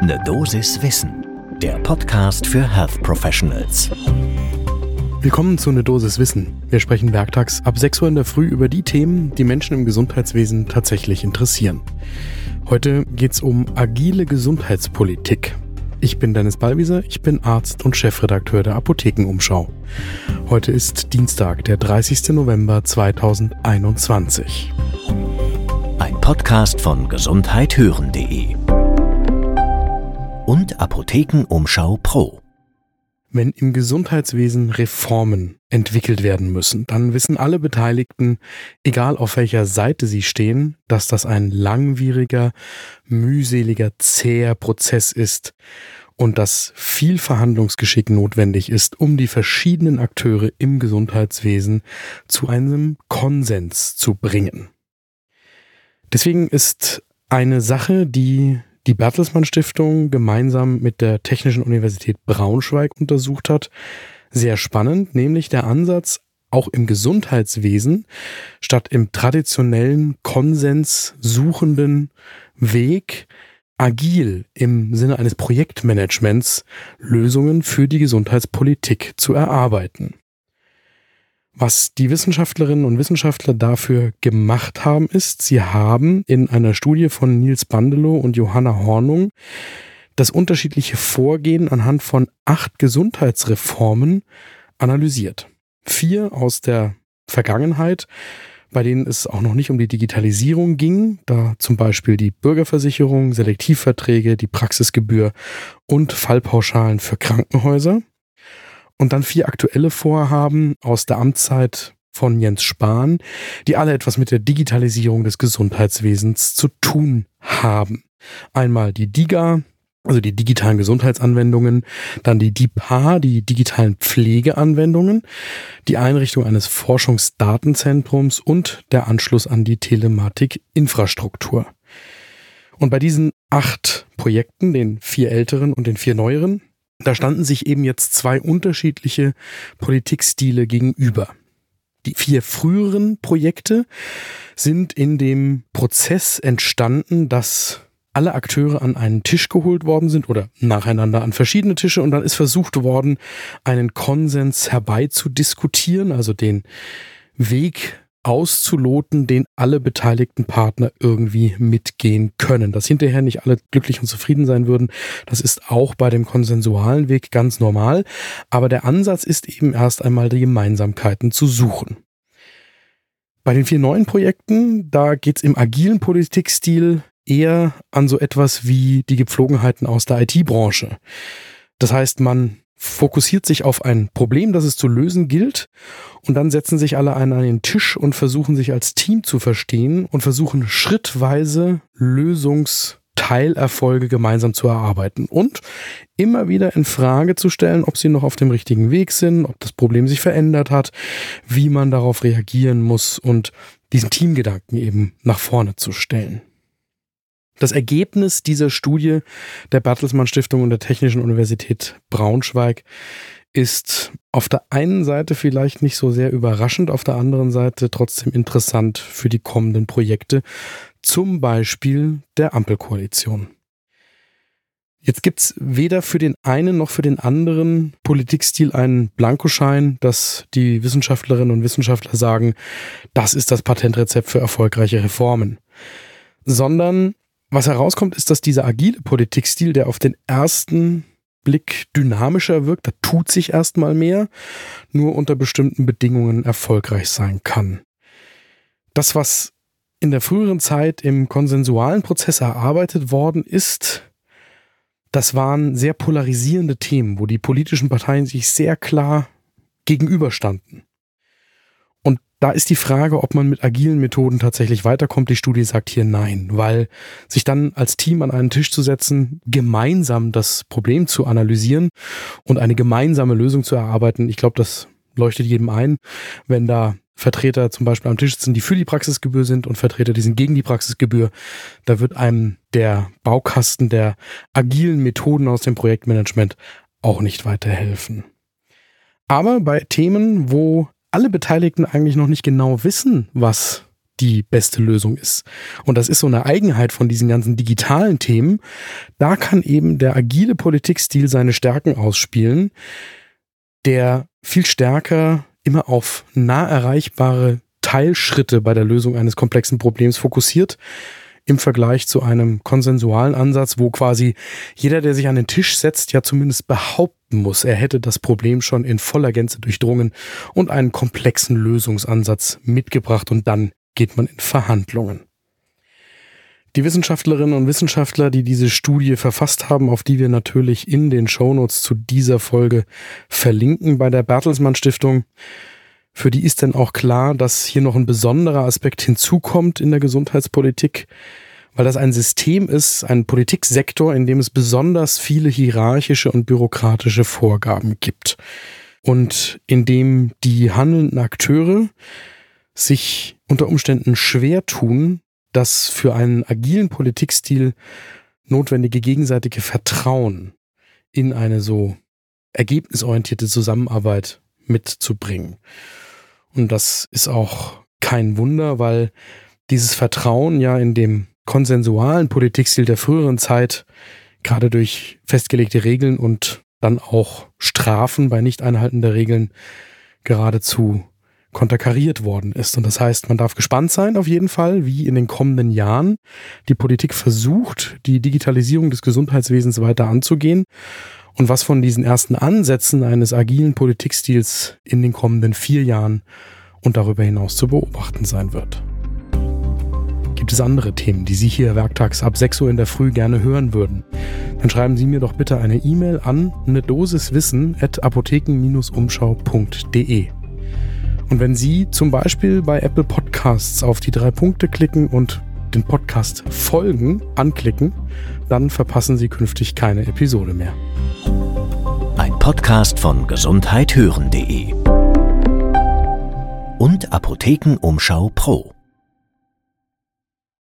Ne Dosis Wissen, der Podcast für Health Professionals. Willkommen zu Ne Dosis Wissen. Wir sprechen werktags ab 6 Uhr in der Früh über die Themen, die Menschen im Gesundheitswesen tatsächlich interessieren. Heute geht es um agile Gesundheitspolitik. Ich bin Dennis Ballwieser, ich bin Arzt und Chefredakteur der Apothekenumschau. Heute ist Dienstag, der 30. November 2021. Ein Podcast von gesundheithören.de und Apothekenumschau Pro. Wenn im Gesundheitswesen Reformen entwickelt werden müssen, dann wissen alle Beteiligten, egal auf welcher Seite sie stehen, dass das ein langwieriger, mühseliger, zäher Prozess ist und dass viel Verhandlungsgeschick notwendig ist, um die verschiedenen Akteure im Gesundheitswesen zu einem Konsens zu bringen. Deswegen ist eine Sache, die die Bertelsmann Stiftung gemeinsam mit der Technischen Universität Braunschweig untersucht hat. Sehr spannend, nämlich der Ansatz, auch im Gesundheitswesen statt im traditionellen Konsens suchenden Weg agil im Sinne eines Projektmanagements Lösungen für die Gesundheitspolitik zu erarbeiten. Was die Wissenschaftlerinnen und Wissenschaftler dafür gemacht haben, ist, sie haben in einer Studie von Nils Bandelow und Johanna Hornung das unterschiedliche Vorgehen anhand von acht Gesundheitsreformen analysiert. Vier aus der Vergangenheit, bei denen es auch noch nicht um die Digitalisierung ging, da zum Beispiel die Bürgerversicherung, Selektivverträge, die Praxisgebühr und Fallpauschalen für Krankenhäuser. Und dann vier aktuelle Vorhaben aus der Amtszeit von Jens Spahn, die alle etwas mit der Digitalisierung des Gesundheitswesens zu tun haben. Einmal die DIGA, also die digitalen Gesundheitsanwendungen, dann die DIPA, die digitalen Pflegeanwendungen, die Einrichtung eines Forschungsdatenzentrums und der Anschluss an die Telematikinfrastruktur. Und bei diesen acht Projekten, den vier älteren und den vier neueren, da standen sich eben jetzt zwei unterschiedliche Politikstile gegenüber. Die vier früheren Projekte sind in dem Prozess entstanden, dass alle Akteure an einen Tisch geholt worden sind oder nacheinander an verschiedene Tische und dann ist versucht worden, einen Konsens herbeizudiskutieren, also den Weg auszuloten, den alle beteiligten Partner irgendwie mitgehen können. Dass hinterher nicht alle glücklich und zufrieden sein würden, das ist auch bei dem konsensualen Weg ganz normal. Aber der Ansatz ist eben erst einmal die Gemeinsamkeiten zu suchen. Bei den vier neuen Projekten, da geht es im agilen Politikstil eher an so etwas wie die Gepflogenheiten aus der IT-Branche. Das heißt, man fokussiert sich auf ein Problem, das es zu lösen gilt, und dann setzen sich alle an einen Tisch und versuchen sich als Team zu verstehen und versuchen schrittweise Lösungsteilerfolge gemeinsam zu erarbeiten und immer wieder in Frage zu stellen, ob sie noch auf dem richtigen Weg sind, ob das Problem sich verändert hat, wie man darauf reagieren muss und diesen Teamgedanken eben nach vorne zu stellen. Das Ergebnis dieser Studie der Bertelsmann Stiftung und der Technischen Universität Braunschweig ist auf der einen Seite vielleicht nicht so sehr überraschend, auf der anderen Seite trotzdem interessant für die kommenden Projekte, zum Beispiel der Ampelkoalition. Jetzt gibt's weder für den einen noch für den anderen Politikstil einen Blankoschein, dass die Wissenschaftlerinnen und Wissenschaftler sagen, das ist das Patentrezept für erfolgreiche Reformen, sondern was herauskommt, ist, dass dieser agile Politikstil, der auf den ersten Blick dynamischer wirkt, da tut sich erstmal mehr, nur unter bestimmten Bedingungen erfolgreich sein kann. Das, was in der früheren Zeit im konsensualen Prozess erarbeitet worden ist, das waren sehr polarisierende Themen, wo die politischen Parteien sich sehr klar gegenüberstanden. Da ist die Frage, ob man mit agilen Methoden tatsächlich weiterkommt. Die Studie sagt hier nein, weil sich dann als Team an einen Tisch zu setzen, gemeinsam das Problem zu analysieren und eine gemeinsame Lösung zu erarbeiten, ich glaube, das leuchtet jedem ein, wenn da Vertreter zum Beispiel am Tisch sitzen, die für die Praxisgebühr sind und Vertreter, die sind gegen die Praxisgebühr. Da wird einem der Baukasten der agilen Methoden aus dem Projektmanagement auch nicht weiterhelfen. Aber bei Themen, wo alle Beteiligten eigentlich noch nicht genau wissen, was die beste Lösung ist. Und das ist so eine Eigenheit von diesen ganzen digitalen Themen. Da kann eben der agile Politikstil seine Stärken ausspielen, der viel stärker immer auf nah erreichbare Teilschritte bei der Lösung eines komplexen Problems fokussiert im Vergleich zu einem konsensualen Ansatz, wo quasi jeder, der sich an den Tisch setzt, ja zumindest behaupten muss, er hätte das Problem schon in voller Gänze durchdrungen und einen komplexen Lösungsansatz mitgebracht und dann geht man in Verhandlungen. Die Wissenschaftlerinnen und Wissenschaftler, die diese Studie verfasst haben, auf die wir natürlich in den Shownotes zu dieser Folge verlinken bei der Bertelsmann Stiftung, für die ist denn auch klar, dass hier noch ein besonderer Aspekt hinzukommt in der Gesundheitspolitik, weil das ein System ist, ein Politiksektor, in dem es besonders viele hierarchische und bürokratische Vorgaben gibt und in dem die handelnden Akteure sich unter Umständen schwer tun, das für einen agilen Politikstil notwendige gegenseitige Vertrauen in eine so ergebnisorientierte Zusammenarbeit mitzubringen. Und das ist auch kein Wunder, weil dieses Vertrauen ja in dem konsensualen Politikstil der früheren Zeit gerade durch festgelegte Regeln und dann auch Strafen bei Nicht-Einhalten der Regeln geradezu konterkariert worden ist. Und das heißt, man darf gespannt sein auf jeden Fall, wie in den kommenden Jahren die Politik versucht, die Digitalisierung des Gesundheitswesens weiter anzugehen und was von diesen ersten Ansätzen eines agilen Politikstils in den kommenden vier Jahren und darüber hinaus zu beobachten sein wird. Gibt es andere Themen, die Sie hier werktags ab 6 Uhr in der Früh gerne hören würden? Dann schreiben Sie mir doch bitte eine E-Mail an eine Dosiswissen at apotheken-umschau.de. Und wenn Sie zum Beispiel bei Apple Podcasts auf die drei Punkte klicken und den Podcast Folgen anklicken, dann verpassen Sie künftig keine Episode mehr. Ein Podcast von gesundheithören.de und Apothekenumschau Pro.